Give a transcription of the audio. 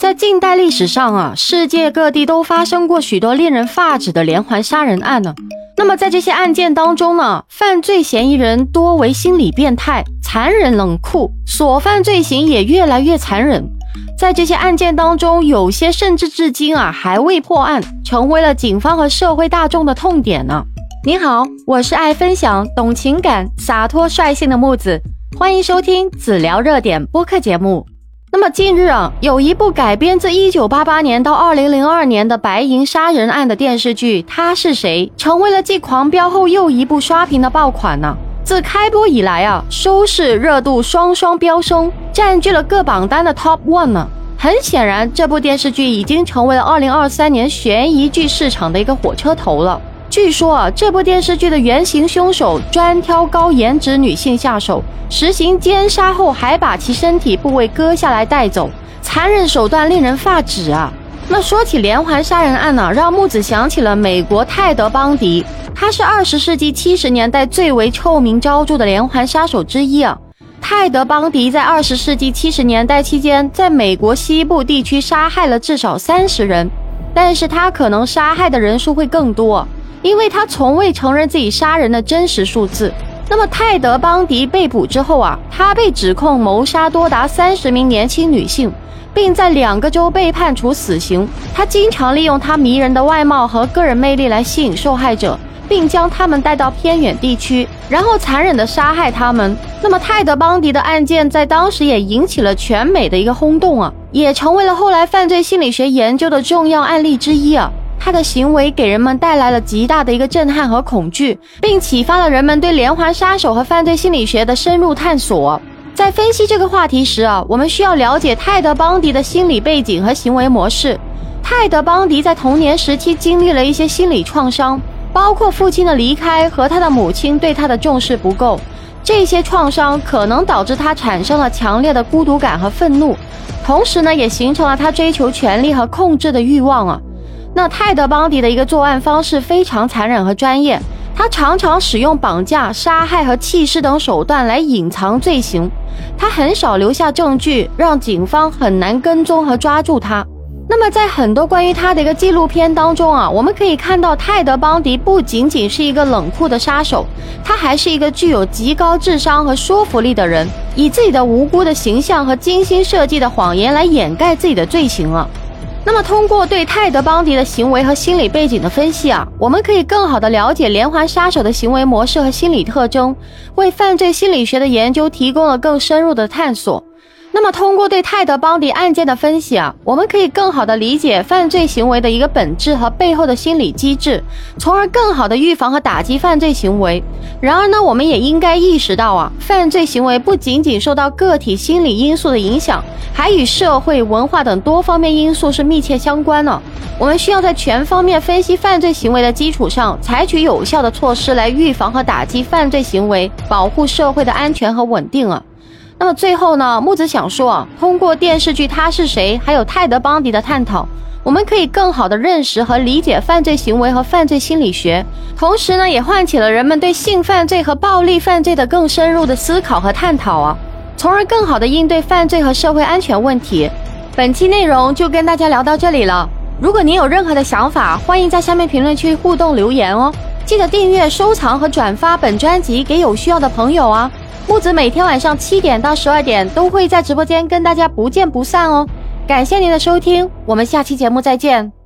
在近代历史上啊，世界各地都发生过许多令人发指的连环杀人案呢。那么在这些案件当中呢，犯罪嫌疑人多为心理变态、残忍冷酷，所犯罪行也越来越残忍。在这些案件当中，有些甚至至今啊还未破案，成为了警方和社会大众的痛点呢。你好，我是爱分享、懂情感、洒脱率性的木子，欢迎收听子聊热点播客节目。那么近日啊，有一部改编自一九八八年到二零零二年的白银杀人案的电视剧《他是谁》，成为了继《狂飙》后又一部刷屏的爆款呢。自开播以来啊，收视热度双双飙升，占据了各榜单的 top one 呢。很显然，这部电视剧已经成为了二零二三年悬疑剧市场的一个火车头了。据说啊，这部电视剧的原型凶手专挑高颜值女性下手，实行奸杀后还把其身体部位割下来带走，残忍手段令人发指啊！那说起连环杀人案呢，让木子想起了美国泰德·邦迪，他是二十世纪七十年代最为臭名昭著的连环杀手之一啊。泰德·邦迪在二十世纪七十年代期间，在美国西部地区杀害了至少三十人，但是他可能杀害的人数会更多。因为他从未承认自己杀人的真实数字。那么泰德·邦迪被捕之后啊，他被指控谋杀多达三十名年轻女性，并在两个州被判处死刑。他经常利用他迷人的外貌和个人魅力来吸引受害者，并将他们带到偏远地区，然后残忍地杀害他们。那么泰德·邦迪的案件在当时也引起了全美的一个轰动啊，也成为了后来犯罪心理学研究的重要案例之一啊。他的行为给人们带来了极大的一个震撼和恐惧，并启发了人们对连环杀手和犯罪心理学的深入探索。在分析这个话题时啊，我们需要了解泰德·邦迪的心理背景和行为模式。泰德·邦迪在童年时期经历了一些心理创伤，包括父亲的离开和他的母亲对他的重视不够。这些创伤可能导致他产生了强烈的孤独感和愤怒，同时呢，也形成了他追求权力和控制的欲望啊。那泰德·邦迪的一个作案方式非常残忍和专业，他常常使用绑架、杀害和弃尸等手段来隐藏罪行，他很少留下证据，让警方很难跟踪和抓住他。那么，在很多关于他的一个纪录片当中啊，我们可以看到泰德·邦迪不仅仅是一个冷酷的杀手，他还是一个具有极高智商和说服力的人，以自己的无辜的形象和精心设计的谎言来掩盖自己的罪行了。那么，通过对泰德·邦迪的行为和心理背景的分析啊，我们可以更好地了解连环杀手的行为模式和心理特征，为犯罪心理学的研究提供了更深入的探索。那么，通过对泰德·邦迪案件的分析啊，我们可以更好地理解犯罪行为的一个本质和背后的心理机制，从而更好地预防和打击犯罪行为。然而呢，我们也应该意识到啊，犯罪行为不仅仅受到个体心理因素的影响，还与社会文化等多方面因素是密切相关的。我们需要在全方面分析犯罪行为的基础上，采取有效的措施来预防和打击犯罪行为，保护社会的安全和稳定啊。那么最后呢，木子想说啊，通过电视剧《他是谁》还有泰德·邦迪的探讨，我们可以更好的认识和理解犯罪行为和犯罪心理学，同时呢，也唤起了人们对性犯罪和暴力犯罪的更深入的思考和探讨啊，从而更好的应对犯罪和社会安全问题。本期内容就跟大家聊到这里了，如果您有任何的想法，欢迎在下面评论区互动留言哦，记得订阅、收藏和转发本专辑给有需要的朋友啊。木子每天晚上七点到十二点都会在直播间跟大家不见不散哦，感谢您的收听，我们下期节目再见。